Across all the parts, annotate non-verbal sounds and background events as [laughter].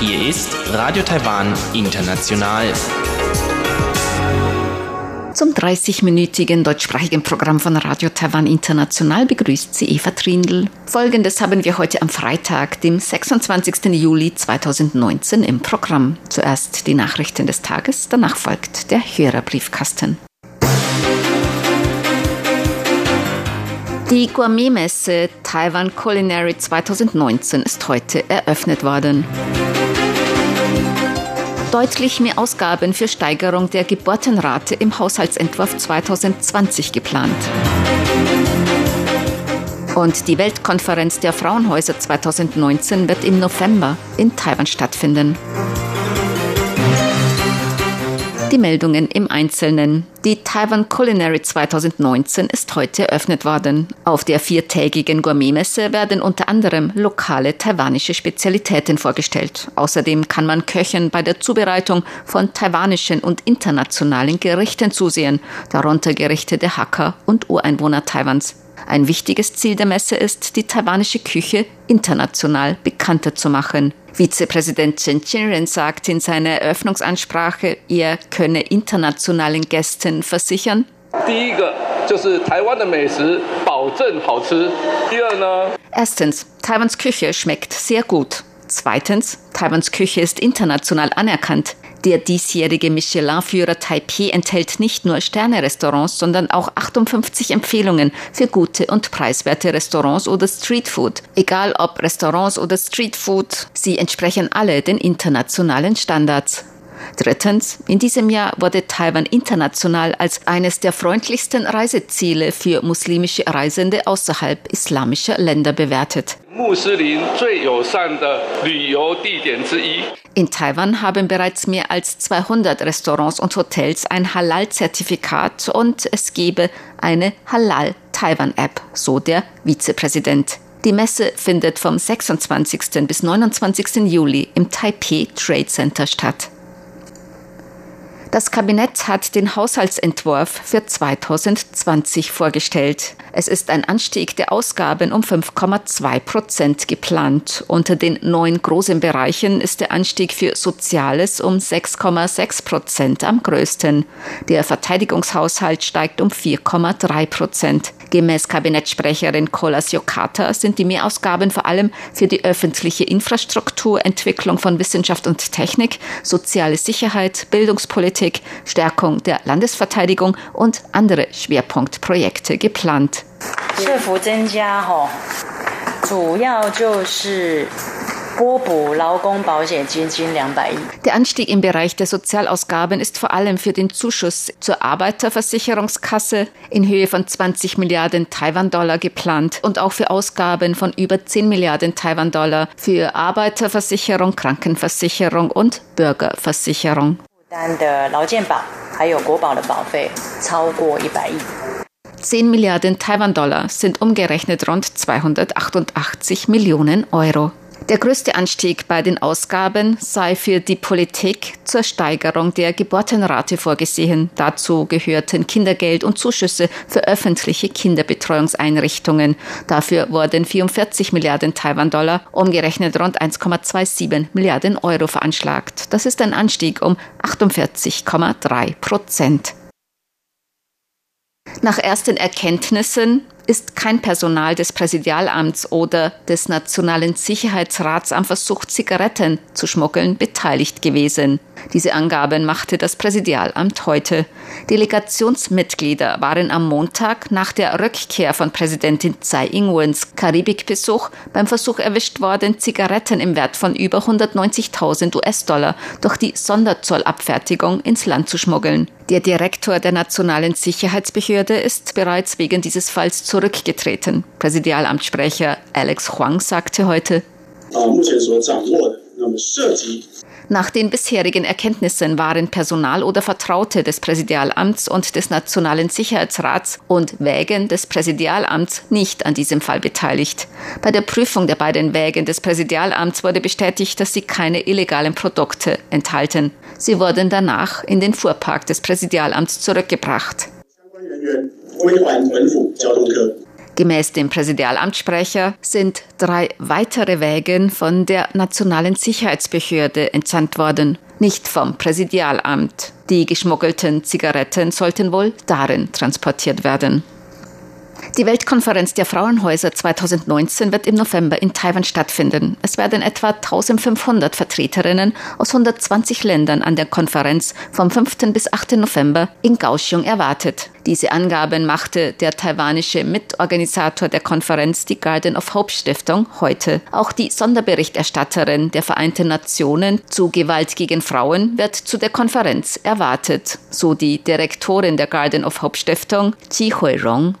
Hier ist Radio Taiwan International. Zum 30-minütigen deutschsprachigen Programm von Radio Taiwan International begrüßt sie Eva Trindl. Folgendes haben wir heute am Freitag, dem 26. Juli 2019 im Programm. Zuerst die Nachrichten des Tages, danach folgt der Hörerbriefkasten. Die Gourmet-Messe Taiwan Culinary 2019 ist heute eröffnet worden deutlich mehr Ausgaben für Steigerung der Geburtenrate im Haushaltsentwurf 2020 geplant. Und die Weltkonferenz der Frauenhäuser 2019 wird im November in Taiwan stattfinden. Die Meldungen im Einzelnen. Die Taiwan Culinary 2019 ist heute eröffnet worden. Auf der viertägigen Gourmetmesse werden unter anderem lokale taiwanische Spezialitäten vorgestellt. Außerdem kann man Köchen bei der Zubereitung von taiwanischen und internationalen Gerichten zusehen, darunter Gerichte der Hacker und Ureinwohner Taiwans. Ein wichtiges Ziel der Messe ist, die taiwanische Küche international bekannter zu machen. Vizepräsident Chen Chinren sagt in seiner Eröffnungsansprache, er könne internationalen Gästen versichern, Erstens, Taiwans Küche schmeckt sehr gut. Zweitens, Taiwans Küche ist international anerkannt. Der diesjährige Michelin-Führer Taipei enthält nicht nur Sterne-Restaurants, sondern auch 58 Empfehlungen für gute und preiswerte Restaurants oder Streetfood. Egal ob Restaurants oder Streetfood, sie entsprechen alle den internationalen Standards. Drittens, in diesem Jahr wurde Taiwan international als eines der freundlichsten Reiseziele für muslimische Reisende außerhalb islamischer Länder bewertet. In Taiwan haben bereits mehr als 200 Restaurants und Hotels ein Halal-Zertifikat und es gebe eine Halal-Taiwan-App, so der Vizepräsident. Die Messe findet vom 26. bis 29. Juli im Taipei Trade Center statt. Das Kabinett hat den Haushaltsentwurf für 2020 vorgestellt. Es ist ein Anstieg der Ausgaben um 5,2 Prozent geplant. Unter den neun großen Bereichen ist der Anstieg für Soziales um 6,6 Prozent am größten. Der Verteidigungshaushalt steigt um 4,3 Prozent. Gemäß Kabinettssprecherin Kolas Yokata sind die Mehrausgaben vor allem für die öffentliche Infrastruktur, Entwicklung von Wissenschaft und Technik, soziale Sicherheit, Bildungspolitik, Stärkung der Landesverteidigung und andere Schwerpunktprojekte geplant. 政 der Anstieg im Bereich der Sozialausgaben ist vor allem für den Zuschuss zur Arbeiterversicherungskasse in Höhe von 20 Milliarden Taiwan-Dollar geplant und auch für Ausgaben von über 10 Milliarden Taiwan-Dollar für Arbeiterversicherung, Krankenversicherung und Bürgerversicherung. Zehn Milliarden Taiwan-Dollar sind umgerechnet rund 288 Millionen Euro. Der größte Anstieg bei den Ausgaben sei für die Politik zur Steigerung der Geburtenrate vorgesehen. Dazu gehörten Kindergeld und Zuschüsse für öffentliche Kinderbetreuungseinrichtungen. Dafür wurden 44 Milliarden Taiwan-Dollar, umgerechnet rund 1,27 Milliarden Euro veranschlagt. Das ist ein Anstieg um 48,3 Prozent. Nach ersten Erkenntnissen ist kein Personal des Präsidialamts oder des Nationalen Sicherheitsrats am Versuch, Zigaretten zu schmuggeln, beteiligt gewesen. Diese Angaben machte das Präsidialamt heute. Delegationsmitglieder waren am Montag nach der Rückkehr von Präsidentin Tsai Ing-wens Karibikbesuch beim Versuch erwischt worden, Zigaretten im Wert von über 190.000 US-Dollar durch die Sonderzollabfertigung ins Land zu schmuggeln. Der Direktor der Nationalen Sicherheitsbehörde ist bereits wegen dieses Falls zurückgetreten. Präsidialamtssprecher Alex Huang sagte heute, nach den bisherigen Erkenntnissen waren Personal oder Vertraute des Präsidialamts und des Nationalen Sicherheitsrats und Wägen des Präsidialamts nicht an diesem Fall beteiligt. Bei der Prüfung der beiden Wägen des Präsidialamts wurde bestätigt, dass sie keine illegalen Produkte enthalten. Sie wurden danach in den Fuhrpark des Präsidialamts zurückgebracht. Gemäß dem Präsidialamtssprecher sind drei weitere Wägen von der Nationalen Sicherheitsbehörde entsandt worden, nicht vom Präsidialamt. Die geschmuggelten Zigaretten sollten wohl darin transportiert werden. Die Weltkonferenz der Frauenhäuser 2019 wird im November in Taiwan stattfinden. Es werden etwa 1500 Vertreterinnen aus 120 Ländern an der Konferenz vom 5. bis 8. November in Kaohsiung erwartet. Diese Angaben machte der taiwanische Mitorganisator der Konferenz, die Garden of Hope Stiftung, heute. Auch die Sonderberichterstatterin der Vereinten Nationen zu Gewalt gegen Frauen wird zu der Konferenz erwartet, so die Direktorin der Garden of Hope Stiftung, Ji Hui-rong.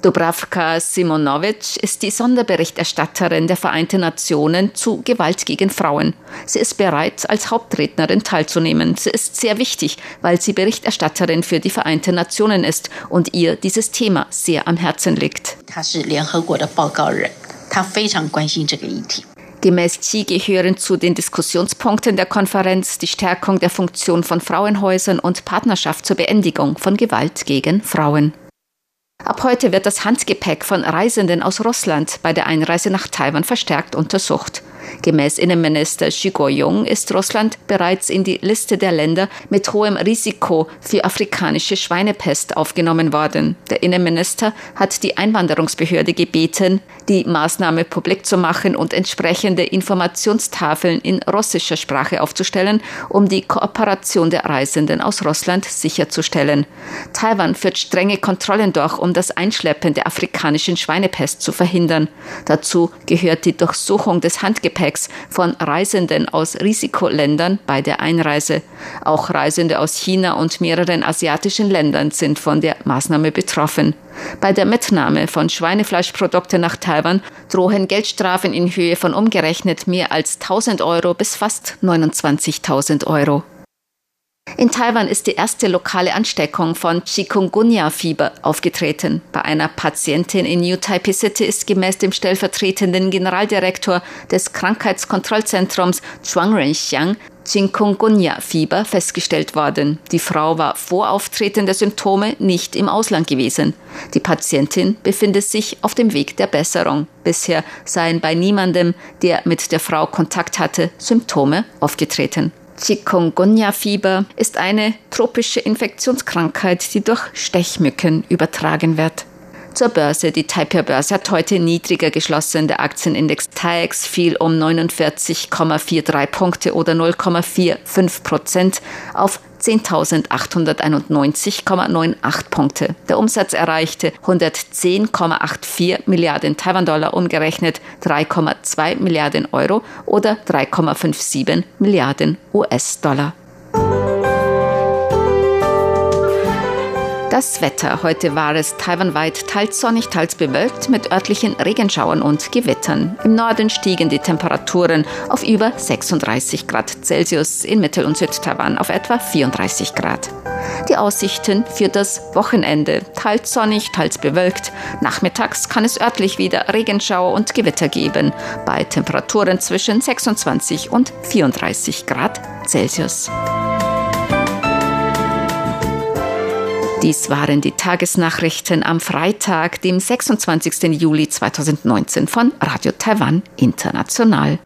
Dubravka Simonovic ist die Sonderberichterstatterin der Vereinten Nationen zu Gewalt gegen Frauen. Sie ist bereit, als Hauptrednerin teilzunehmen. Sie ist sehr wichtig, weil sie Berichterstatterin für die Vereinten Nationen ist und ihr dieses Thema sehr am Herzen liegt. 她是联合国的报告人，她非常关心这个议题。 Gemäß Xi gehören zu den Diskussionspunkten der Konferenz die Stärkung der Funktion von Frauenhäusern und Partnerschaft zur Beendigung von Gewalt gegen Frauen. Ab heute wird das Handgepäck von Reisenden aus Russland bei der Einreise nach Taiwan verstärkt untersucht. Gemäß Innenminister Xi Guoyong ist Russland bereits in die Liste der Länder mit hohem Risiko für afrikanische Schweinepest aufgenommen worden. Der Innenminister hat die Einwanderungsbehörde gebeten, die Maßnahme publik zu machen und entsprechende Informationstafeln in russischer Sprache aufzustellen, um die Kooperation der Reisenden aus Russland sicherzustellen. Taiwan führt strenge Kontrollen durch, um das Einschleppen der afrikanischen Schweinepest zu verhindern. Dazu gehört die Durchsuchung des Handgepäcks von Reisenden aus Risikoländern bei der Einreise. Auch Reisende aus China und mehreren asiatischen Ländern sind von der Maßnahme betroffen. Bei der Mitnahme von Schweinefleischprodukten nach Taiwan drohen Geldstrafen in Höhe von umgerechnet mehr als 1000 Euro bis fast 29.000 Euro. In Taiwan ist die erste lokale Ansteckung von Chikungunya-Fieber aufgetreten. Bei einer Patientin in New Taipei City ist gemäß dem stellvertretenden Generaldirektor des Krankheitskontrollzentrums Zhuang Renxiang Chikungunya-Fieber festgestellt worden. Die Frau war vor Auftreten der Symptome nicht im Ausland gewesen. Die Patientin befindet sich auf dem Weg der Besserung. Bisher seien bei niemandem, der mit der Frau Kontakt hatte, Symptome aufgetreten. Chikungunya-Fieber ist eine tropische Infektionskrankheit, die durch Stechmücken übertragen wird. Zur Börse. Die Taipei-Börse hat heute niedriger geschlossen. Der Aktienindex TAIEX fiel um 49,43 Punkte oder 0,45 Prozent auf 10.891,98 Punkte. Der Umsatz erreichte 110,84 Milliarden Taiwan-Dollar umgerechnet 3,2 Milliarden Euro oder 3,57 Milliarden US-Dollar. Das Wetter. Heute war es taiwanweit teils sonnig, teils bewölkt mit örtlichen Regenschauern und Gewittern. Im Norden stiegen die Temperaturen auf über 36 Grad Celsius, in Mittel- und Südtaiwan auf etwa 34 Grad. Die Aussichten für das Wochenende. Teils sonnig, teils bewölkt. Nachmittags kann es örtlich wieder Regenschauer und Gewitter geben, bei Temperaturen zwischen 26 und 34 Grad Celsius. Dies waren die Tagesnachrichten am Freitag, dem 26. Juli 2019 von Radio Taiwan International.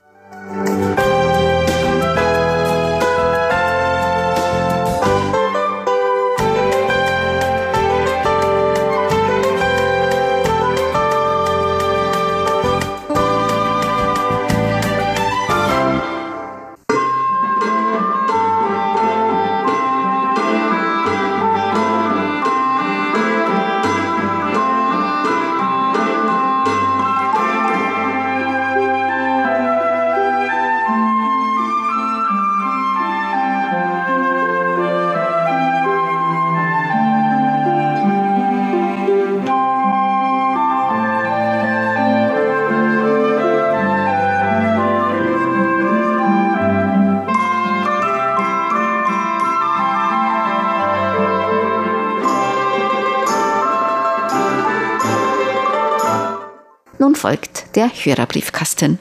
Der Hörerbriefkasten.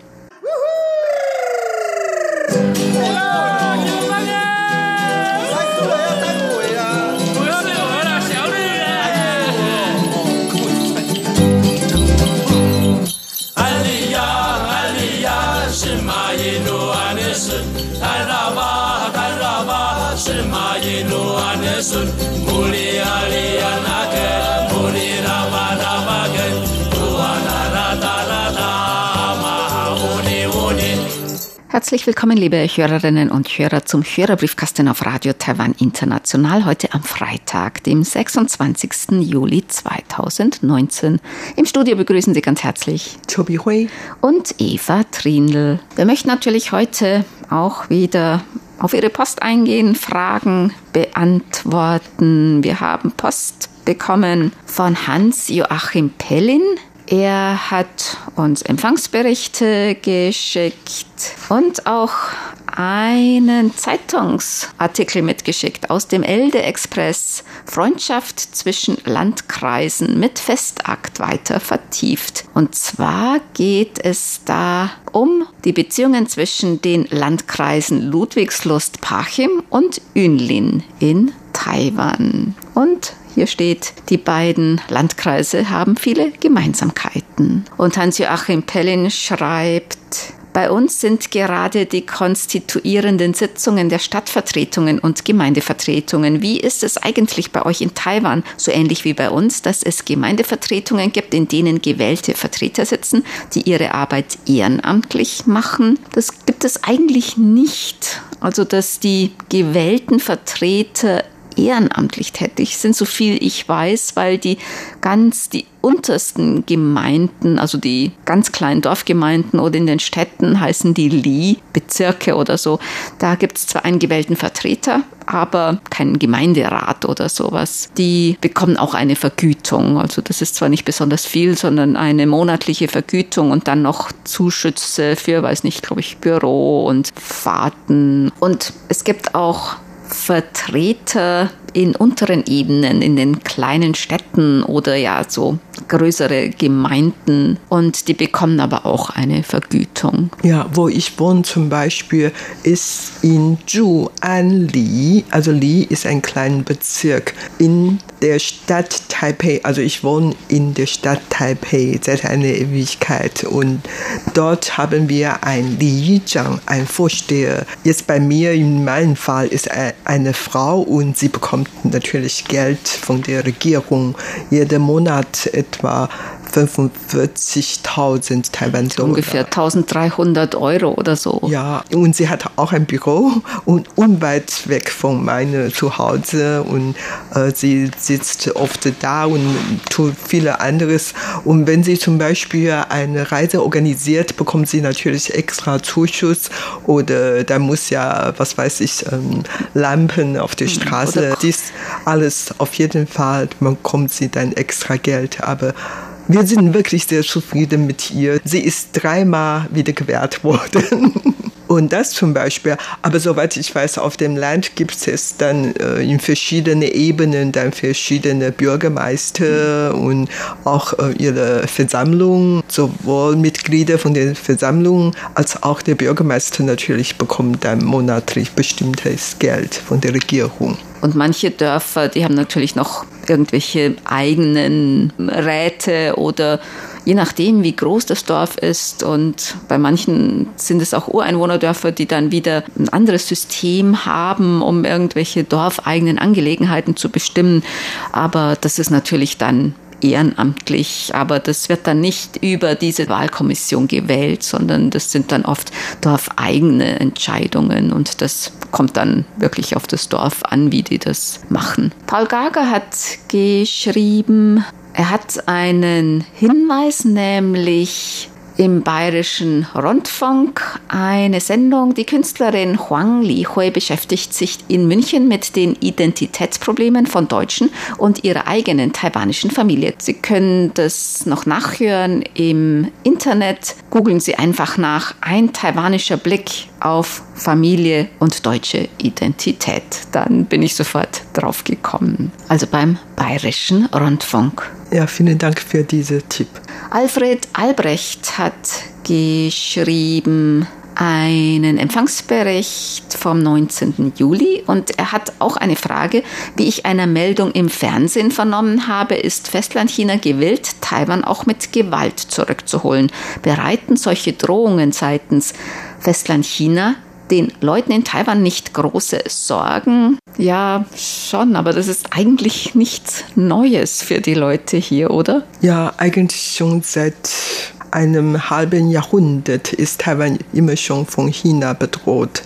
Herzlich willkommen, liebe Hörerinnen und Hörer, zum Hörerbriefkasten auf Radio Taiwan International heute am Freitag, dem 26. Juli 2019. Im Studio begrüßen Sie ganz herzlich Chobi Hui und Eva Triendl. Wir möchten natürlich heute auch wieder auf Ihre Post eingehen, Fragen beantworten. Wir haben Post bekommen von Hans-Joachim Pellin. Er hat uns Empfangsberichte geschickt und auch einen Zeitungsartikel mitgeschickt aus dem Elde Express. Freundschaft zwischen Landkreisen mit Festakt weiter vertieft. Und zwar geht es da um die Beziehungen zwischen den Landkreisen Ludwigslust-Parchim und Yunlin in Taiwan. Und hier steht, die beiden Landkreise haben viele Gemeinsamkeiten. Und Hans-Joachim Pellin schreibt, bei uns sind gerade die konstituierenden Sitzungen der Stadtvertretungen und Gemeindevertretungen. Wie ist es eigentlich bei euch in Taiwan? So ähnlich wie bei uns, dass es Gemeindevertretungen gibt, in denen gewählte Vertreter sitzen, die ihre Arbeit ehrenamtlich machen. Das gibt es eigentlich nicht. Also, dass die gewählten Vertreter ehrenamtlich tätig sind, so viel ich weiß, weil die ganz die untersten Gemeinden, also die ganz kleinen Dorfgemeinden oder in den Städten heißen die Li-Bezirke oder so. Da gibt es zwar einen gewählten Vertreter, aber keinen Gemeinderat oder sowas. Die bekommen auch eine Vergütung. Also das ist zwar nicht besonders viel, sondern eine monatliche Vergütung und dann noch Zuschüsse für, weiß nicht, glaube ich, Büro und Fahrten. Und es gibt auch Vertreter in unteren Ebenen, in den kleinen Städten oder ja so größere Gemeinden und die bekommen aber auch eine Vergütung. Ja, wo ich wohne zum Beispiel ist in Zhuan Li, also Li ist ein kleiner Bezirk in der Stadt Taipei, also ich wohne in der Stadt Taipei seit einer Ewigkeit und dort haben wir ein Li Zhang, ein Vorsteher. Jetzt bei mir in meinem Fall ist eine Frau und sie bekommt natürlich Geld von der Regierung jeden Monat etwa 45.000 Taiwan-Dollar. Ungefähr 1.300 Euro oder so. Ja, und sie hat auch ein Büro und unweit weg von meinem Zuhause und äh, sie sitzt oft da und tut viele anderes. Und wenn sie zum Beispiel eine Reise organisiert, bekommt sie natürlich extra Zuschuss oder da muss ja, was weiß ich, ähm, Lampen auf der hm, Straße. Dies alles auf jeden Fall bekommt sie dann extra Geld. Aber wir sind wirklich sehr zufrieden mit ihr. Sie ist dreimal wieder gewählt worden. [laughs] Und das zum Beispiel, aber soweit ich weiß, auf dem Land gibt es dann äh, in verschiedenen Ebenen dann verschiedene Bürgermeister und auch äh, ihre Versammlung, sowohl Mitglieder von der Versammlung als auch der Bürgermeister natürlich bekommen dann monatlich bestimmtes Geld von der Regierung. Und manche Dörfer, die haben natürlich noch irgendwelche eigenen Räte oder je nachdem, wie groß das Dorf ist. Und bei manchen sind es auch Ureinwohnerdörfer, die dann wieder ein anderes System haben, um irgendwelche dorfeigenen Angelegenheiten zu bestimmen. Aber das ist natürlich dann ehrenamtlich, aber das wird dann nicht über diese Wahlkommission gewählt, sondern das sind dann oft dorfeigene Entscheidungen und das kommt dann wirklich auf das Dorf an, wie die das machen. Paul Gager hat geschrieben, er hat einen Hinweis, nämlich im bayerischen Rundfunk eine Sendung. Die Künstlerin Huang Lihui beschäftigt sich in München mit den Identitätsproblemen von Deutschen und ihrer eigenen taiwanischen Familie. Sie können das noch nachhören im Internet. Googeln Sie einfach nach ein taiwanischer Blick auf Familie und deutsche Identität. Dann bin ich sofort drauf gekommen. Also beim bayerischen Rundfunk. Ja, vielen Dank für diesen Tipp. Alfred Albrecht hat geschrieben einen Empfangsbericht vom 19. Juli und er hat auch eine Frage. Wie ich einer Meldung im Fernsehen vernommen habe, ist Festlandchina gewillt, Taiwan auch mit Gewalt zurückzuholen. Bereiten solche Drohungen seitens Festlandchina den Leuten in Taiwan nicht große Sorgen? Ja, schon, aber das ist eigentlich nichts Neues für die Leute hier, oder? Ja, eigentlich schon seit einem halben Jahrhundert ist Taiwan immer schon von China bedroht.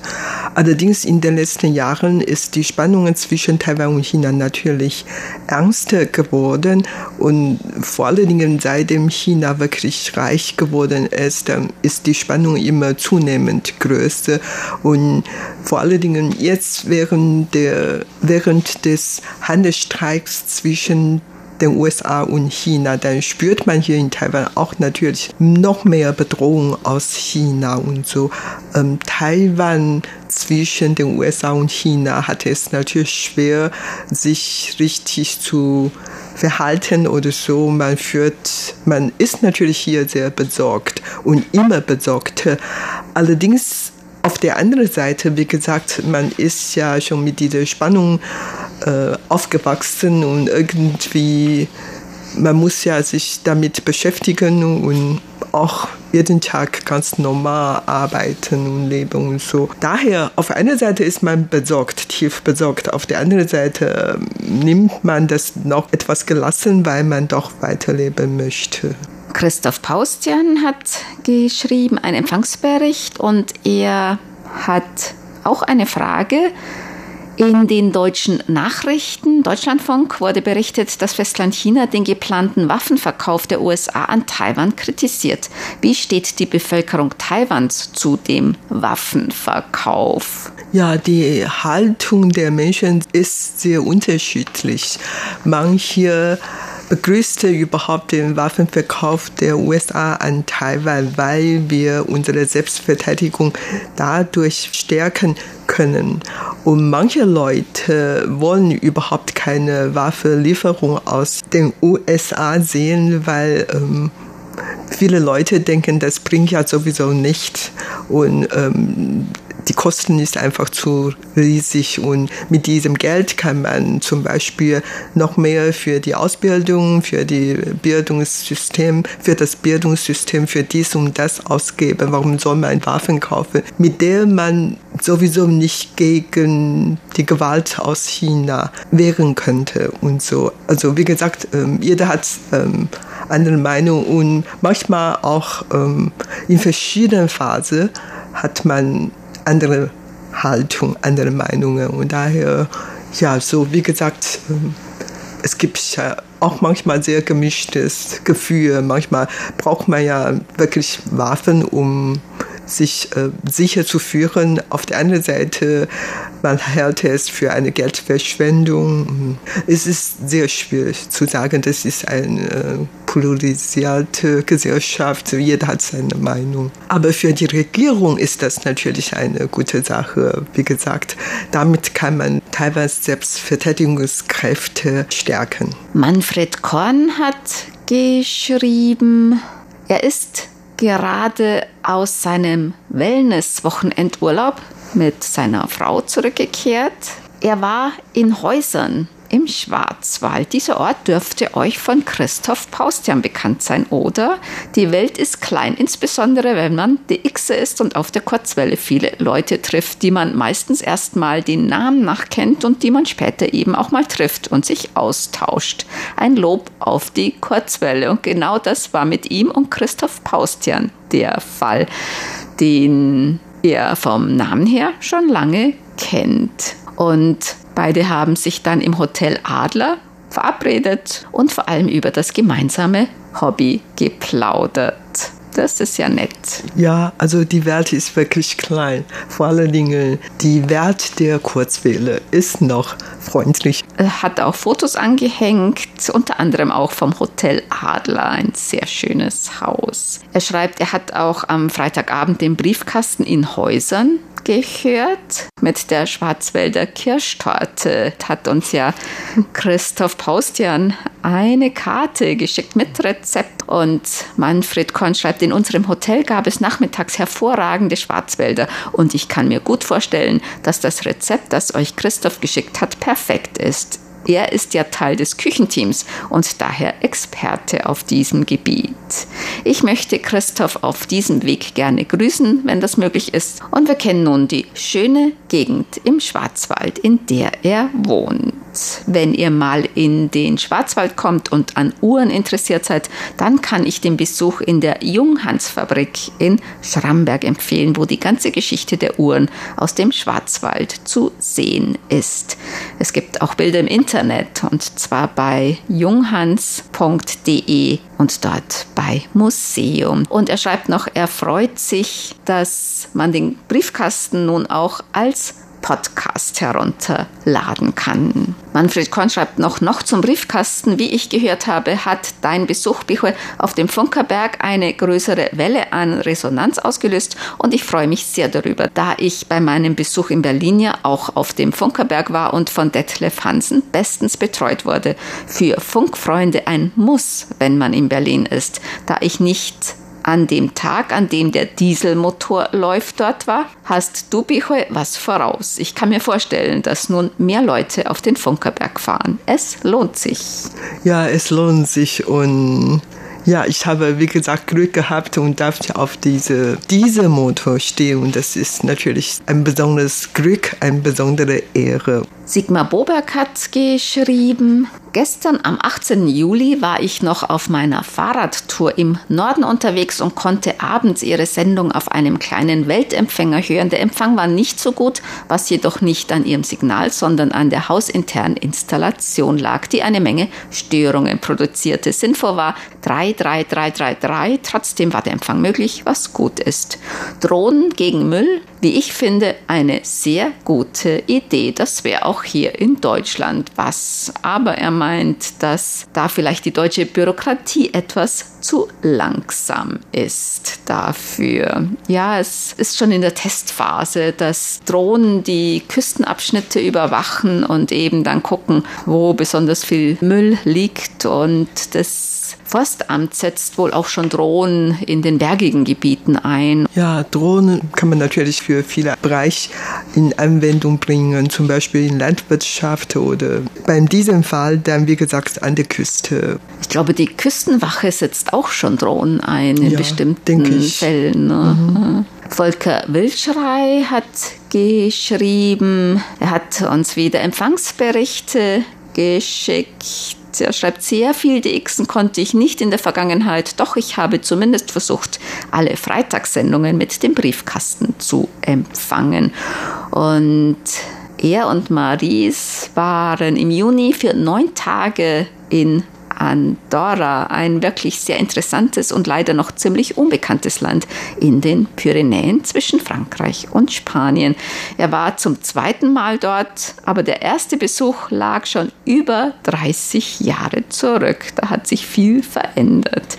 Allerdings in den letzten Jahren ist die Spannung zwischen Taiwan und China natürlich ernster geworden und vor allen Dingen seitdem China wirklich reich geworden ist, ist die Spannung immer zunehmend größer und vor allen Dingen jetzt während der während des Handelsstreiks zwischen den USA und China, dann spürt man hier in Taiwan auch natürlich noch mehr Bedrohung aus China und so. Ähm, Taiwan zwischen den USA und China hat es natürlich schwer, sich richtig zu verhalten oder so. Man führt, man ist natürlich hier sehr besorgt und immer besorgt. Allerdings auf der anderen Seite, wie gesagt, man ist ja schon mit dieser Spannung äh, aufgewachsen und irgendwie, man muss ja sich damit beschäftigen und auch jeden Tag ganz normal arbeiten und leben und so. Daher, auf einer Seite ist man besorgt, tief besorgt. Auf der anderen Seite ähm, nimmt man das noch etwas gelassen, weil man doch weiterleben möchte. Christoph Paustian hat geschrieben einen Empfangsbericht und er hat auch eine Frage. In den deutschen Nachrichten, Deutschlandfunk, wurde berichtet, dass Festland China den geplanten Waffenverkauf der USA an Taiwan kritisiert. Wie steht die Bevölkerung Taiwans zu dem Waffenverkauf? Ja, die Haltung der Menschen ist sehr unterschiedlich. Manche begrüßte überhaupt den Waffenverkauf der USA an Taiwan, weil wir unsere Selbstverteidigung dadurch stärken können. Und manche Leute wollen überhaupt keine Waffenlieferung aus den USA sehen, weil ähm, viele Leute denken, das bringt ja sowieso nichts. Und ähm, die Kosten ist einfach zu riesig und mit diesem Geld kann man zum Beispiel noch mehr für die Ausbildung, für die Bildungssystem, für das Bildungssystem, für dies und das ausgeben. Warum soll man Waffen kaufen, mit der man sowieso nicht gegen die Gewalt aus China wehren könnte und so. Also wie gesagt, ähm, jeder hat ähm, andere Meinung und manchmal auch ähm, in verschiedenen Phasen hat man andere Haltung, andere Meinungen. Und daher, ja, so wie gesagt, ähm, es gibt ja auch manchmal sehr gemischtes Gefühl. Manchmal braucht man ja wirklich Waffen, um sich äh, sicher zu führen. Auf der anderen Seite, man hält es für eine Geldverschwendung. Es ist sehr schwierig zu sagen, das ist eine äh, polarisierte Gesellschaft. Jeder hat seine Meinung. Aber für die Regierung ist das natürlich eine gute Sache. Wie gesagt, damit kann man teilweise Selbstverteidigungskräfte stärken. Manfred Korn hat geschrieben, er ist gerade aus seinem Wellness-Wochenendurlaub mit seiner Frau zurückgekehrt. Er war in Häusern im Schwarzwald. Dieser Ort dürfte euch von Christoph Paustian bekannt sein, oder? Die Welt ist klein, insbesondere wenn man DX ist und auf der Kurzwelle viele Leute trifft, die man meistens erstmal den Namen nachkennt und die man später eben auch mal trifft und sich austauscht. Ein Lob auf die Kurzwelle. Und genau das war mit ihm und Christoph Paustian der Fall, den er vom Namen her schon lange kennt. Und Beide haben sich dann im Hotel Adler verabredet und vor allem über das gemeinsame Hobby geplaudert. Das ist ja nett. Ja, also die Welt ist wirklich klein. Vor allen Dingen die Welt der Kurzwelle ist noch freundlich. Er hat auch Fotos angehängt, unter anderem auch vom Hotel Adler, ein sehr schönes Haus. Er schreibt, er hat auch am Freitagabend den Briefkasten in Häusern gehört mit der Schwarzwälder Kirschtorte. Hat uns ja Christoph Paustian eine Karte geschickt mit Rezept. Und Manfred Korn schreibt, in unserem Hotel gab es nachmittags hervorragende Schwarzwälder. Und ich kann mir gut vorstellen, dass das Rezept, das euch Christoph geschickt hat, perfekt ist. Er ist ja Teil des Küchenteams und daher Experte auf diesem Gebiet. Ich möchte Christoph auf diesem Weg gerne grüßen, wenn das möglich ist. Und wir kennen nun die schöne Gegend im Schwarzwald, in der er wohnt. Wenn ihr mal in den Schwarzwald kommt und an Uhren interessiert seid, dann kann ich den Besuch in der Junghans-Fabrik in Schramberg empfehlen, wo die ganze Geschichte der Uhren aus dem Schwarzwald zu sehen ist. Es gibt auch Bilder im Internet und zwar bei junghans.de und dort bei Museum. Und er schreibt noch, er freut sich, dass man den Briefkasten nun auch als Podcast herunterladen kann. Manfred Korn schreibt noch, noch zum Briefkasten. Wie ich gehört habe, hat dein Besuch Bichwe auf dem Funkerberg eine größere Welle an Resonanz ausgelöst und ich freue mich sehr darüber, da ich bei meinem Besuch in Berlin ja auch auf dem Funkerberg war und von Detlef Hansen bestens betreut wurde. Für Funkfreunde ein Muss, wenn man in Berlin ist, da ich nicht an dem Tag, an dem der Dieselmotor läuft, dort war, hast du Bichoy was voraus. Ich kann mir vorstellen, dass nun mehr Leute auf den Funkerberg fahren. Es lohnt sich. Ja, es lohnt sich und ja, ich habe, wie gesagt, Glück gehabt und darf auf diese, diese Motor stehen. Und das ist natürlich ein besonderes Glück, eine besondere Ehre. Sigmar Boberg hat geschrieben, gestern am 18. Juli war ich noch auf meiner Fahrradtour im Norden unterwegs und konnte abends ihre Sendung auf einem kleinen Weltempfänger hören. Der Empfang war nicht so gut, was jedoch nicht an ihrem Signal, sondern an der hausinternen Installation lag, die eine Menge Störungen produzierte. Sinnvoll war 33333, trotzdem war der Empfang möglich, was gut ist. Drohnen gegen Müll, wie ich finde, eine sehr gute Idee. Das wäre auch hier in Deutschland was. Aber er meint, dass da vielleicht die deutsche Bürokratie etwas zu langsam ist dafür. Ja, es ist schon in der Testphase, dass Drohnen die Küstenabschnitte überwachen und eben dann gucken, wo besonders viel Müll liegt und das Forstamt setzt wohl auch schon Drohnen in den bergigen Gebieten ein. Ja, Drohnen kann man natürlich für viele Bereiche in Anwendung bringen, zum Beispiel in Landwirtschaft oder beim diesem Fall dann, wie gesagt, an der Küste. Ich glaube, die Küstenwache setzt auch schon Drohnen ein in ja, bestimmten Fällen. Ne? Mhm. Volker Wilschrei hat geschrieben, er hat uns wieder Empfangsberichte geschickt er schreibt sehr viel DXen konnte ich nicht in der Vergangenheit, doch ich habe zumindest versucht, alle Freitagssendungen mit dem Briefkasten zu empfangen. Und er und Maries waren im Juni für neun Tage in Andorra, ein wirklich sehr interessantes und leider noch ziemlich unbekanntes Land in den Pyrenäen zwischen Frankreich und Spanien. Er war zum zweiten Mal dort, aber der erste Besuch lag schon über 30 Jahre zurück. Da hat sich viel verändert.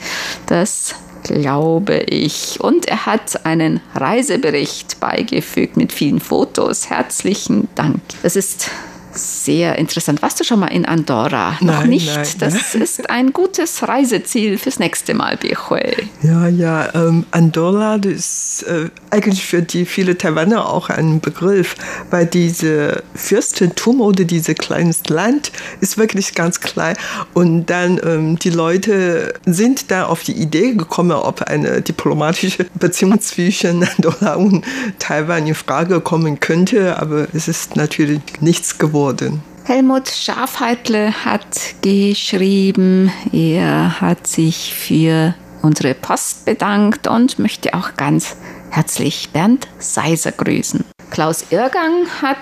Das glaube ich. Und er hat einen Reisebericht beigefügt mit vielen Fotos. Herzlichen Dank. Das ist sehr interessant. Warst du schon mal in Andorra? Nein, Noch nicht. Nein, das nein. [laughs] ist ein gutes Reiseziel fürs nächste Mal, Bichue. Ja, ja. Ähm, Andorra das ist äh, eigentlich für die viele Taiwaner auch ein Begriff, weil diese Fürstentum oder dieses kleines Land ist wirklich ganz klein. Und dann ähm, die Leute sind da auf die Idee gekommen, ob eine diplomatische Beziehung [laughs] zwischen Andorra und Taiwan in Frage kommen könnte. Aber es ist natürlich nichts geworden geworden. Helmut Schafheitle hat geschrieben, er hat sich für unsere Post bedankt und möchte auch ganz herzlich Bernd Seiser grüßen. Klaus Irgang hat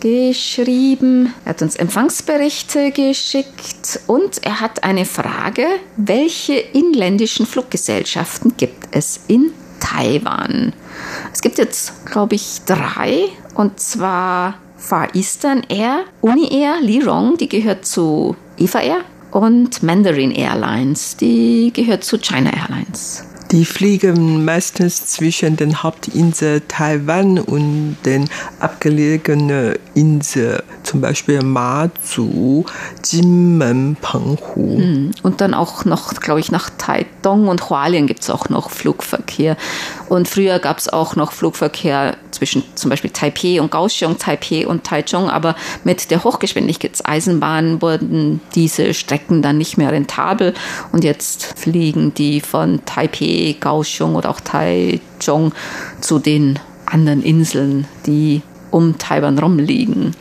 geschrieben, er hat uns Empfangsberichte geschickt und er hat eine Frage, welche inländischen Fluggesellschaften gibt es in Taiwan? Es gibt jetzt, glaube ich, drei und zwar Far Eastern Air, Uni Air, Lirong, die gehört zu Eva Air und Mandarin Airlines, die gehört zu China Airlines. Die fliegen meistens zwischen den Hauptinseln Taiwan und den abgelegenen Inseln, zum Beispiel Mazu, Jinmen, Penghu. Hm, und dann auch noch, glaube ich, nach Taitung und Hualien gibt es auch noch Flugverkehr. Und früher gab es auch noch Flugverkehr zwischen zum Beispiel Taipei und Kaohsiung, Taipei und Taichung, aber mit der Hochgeschwindigkeitseisenbahn wurden diese Strecken dann nicht mehr rentabel und jetzt fliegen die von Taipei, Kaohsiung oder auch Taichung zu den anderen Inseln, die um Taiwan rumliegen.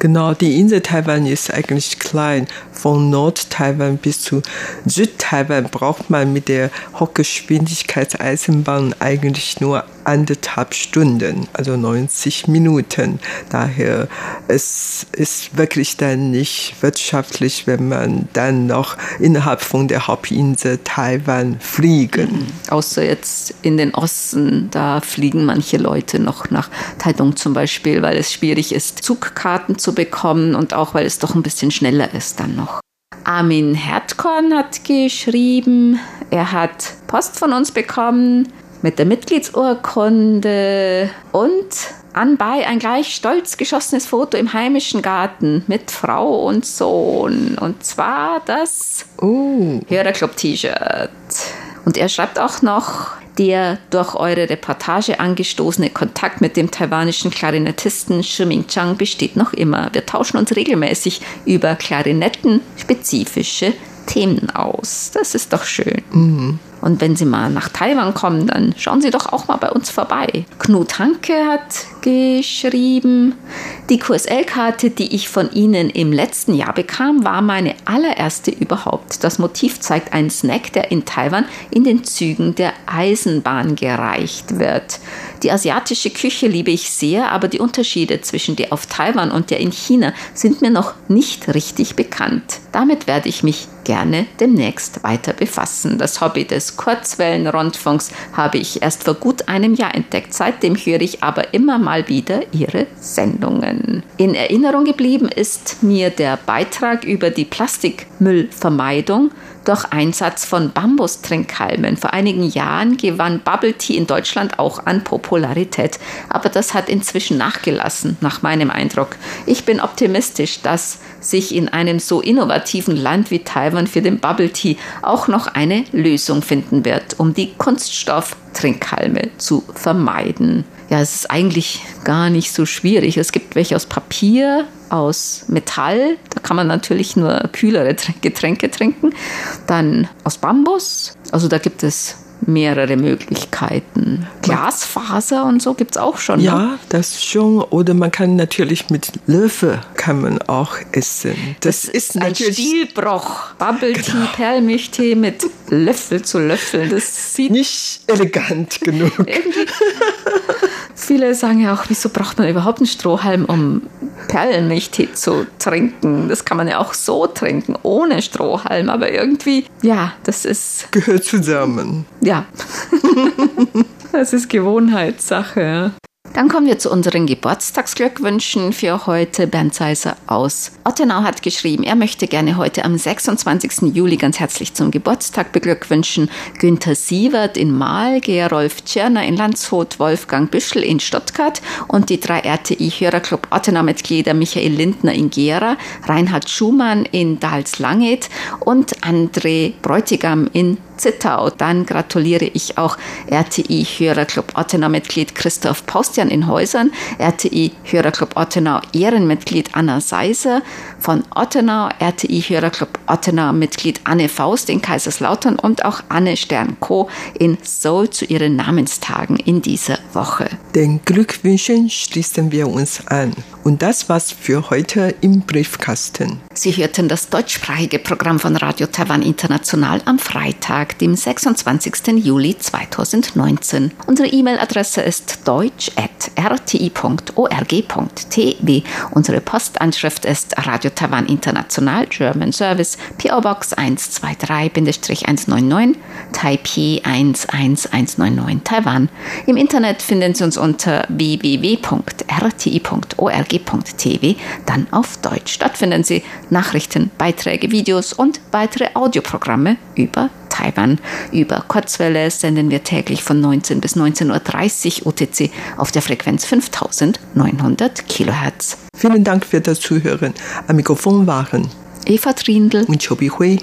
Genau, die Insel Taiwan ist eigentlich klein. Von Nord-Taiwan bis zu Süd-Taiwan braucht man mit der Hochgeschwindigkeitseisenbahn eigentlich nur anderthalb Stunden, also 90 Minuten. Daher es ist wirklich dann nicht wirtschaftlich, wenn man dann noch innerhalb von der Hauptinsel Taiwan fliegen. Mhm. Außer jetzt in den Osten, da fliegen manche Leute noch nach Taitung zum Beispiel, weil es schwierig ist, Zugkarten zu bekommen und auch weil es doch ein bisschen schneller ist dann noch. Armin Hertkorn hat geschrieben, er hat Post von uns bekommen mit der Mitgliedsurkunde und anbei ein gleich stolz geschossenes Foto im heimischen Garten mit Frau und Sohn. Und zwar das oh. Hörerclub-T-Shirt. Und er schreibt auch noch, der durch eure Reportage angestoßene Kontakt mit dem taiwanischen Klarinettisten Shiming Chang besteht noch immer. Wir tauschen uns regelmäßig über Klarinetten-spezifische Themen aus. Das ist doch schön. Mhm. Und wenn Sie mal nach Taiwan kommen, dann schauen Sie doch auch mal bei uns vorbei. Knut Hanke hat geschrieben, die QSL-Karte, die ich von Ihnen im letzten Jahr bekam, war meine allererste überhaupt. Das Motiv zeigt einen Snack, der in Taiwan in den Zügen der Eisenbahn gereicht wird. Die asiatische Küche liebe ich sehr, aber die Unterschiede zwischen der auf Taiwan und der in China sind mir noch nicht richtig bekannt. Damit werde ich mich gerne demnächst weiter befassen. Das Hobby des Kurzwellenrundfunks habe ich erst vor gut einem Jahr entdeckt. Seitdem höre ich aber immer mal wieder Ihre Sendungen. In Erinnerung geblieben ist mir der Beitrag über die Plastikmüllvermeidung durch Einsatz von Bambustrinkhalmen. Vor einigen Jahren gewann Bubble Tea in Deutschland auch an Popularität, aber das hat inzwischen nachgelassen, nach meinem Eindruck. Ich bin optimistisch, dass sich in einem so innovativen Land wie Taiwan für den Bubble Tea auch noch eine Lösung finden wird, um die Kunststofftrinkhalme zu vermeiden. Ja, es ist eigentlich gar nicht so schwierig. Es gibt welche aus Papier, aus Metall, da kann man natürlich nur kühlere Getränke trinken. Dann aus Bambus, also da gibt es mehrere Möglichkeiten. Glasfaser und so gibt es auch schon. Ja, ne? das schon. Oder man kann natürlich mit Löffel kann man auch essen. Das, das ist ein Stilbruch. Bubble Tea, genau. Perlmilchtee mit Löffel zu löffeln. Das [laughs] sieht nicht elegant genug. Viele sagen ja auch, wieso braucht man überhaupt einen Strohhalm, um Perlenmilchtee zu trinken? Das kann man ja auch so trinken, ohne Strohhalm. Aber irgendwie, ja, das ist. Gehört zusammen. Ja. [laughs] das ist Gewohnheitssache. Dann kommen wir zu unseren Geburtstagsglückwünschen für heute. Bernd Seiser aus Ottenau hat geschrieben, er möchte gerne heute am 26. Juli ganz herzlich zum Geburtstag beglückwünschen. Günther Sievert in Mahl, Gerolf Tschirner in Landshut, Wolfgang Büschel in Stuttgart und die drei RTI-Hörerclub Ottenau-Mitglieder Michael Lindner in Gera, Reinhard Schumann in Dals-Langet und André Bräutigam in Zittau. Dann gratuliere ich auch RTI-Hörerclub Ottenau-Mitglied Christoph Postian in Häusern, RTI-Hörerclub Ottenau Ehrenmitglied Anna Seiser von Ottenau, RTI-Hörerclub Ottenau-Mitglied Anne Faust in Kaiserslautern und auch Anne Stern-Co. in Seoul zu ihren Namenstagen in dieser Woche. Den Glückwünschen schließen wir uns an. Und das war's für heute im Briefkasten. Sie hörten das deutschsprachige Programm von Radio Taiwan International am Freitag, dem 26. Juli 2019. Unsere E-Mail-Adresse ist deutsch.rti.org.tv. Unsere Postanschrift ist Radio Taiwan International German Service, PO Box 123-199, Taipei 11199 Taiwan. Im Internet finden Sie uns unter www.rti.org www.tv, dann auf Deutsch. Dort finden Sie Nachrichten, Beiträge, Videos und weitere Audioprogramme über Taiwan. Über Kurzwelle senden wir täglich von 19 bis 19.30 Uhr UTC auf der Frequenz 5900 kHz. Vielen Dank für das Zuhören. Am Mikrofon waren Eva Trindl und Chobi Hui.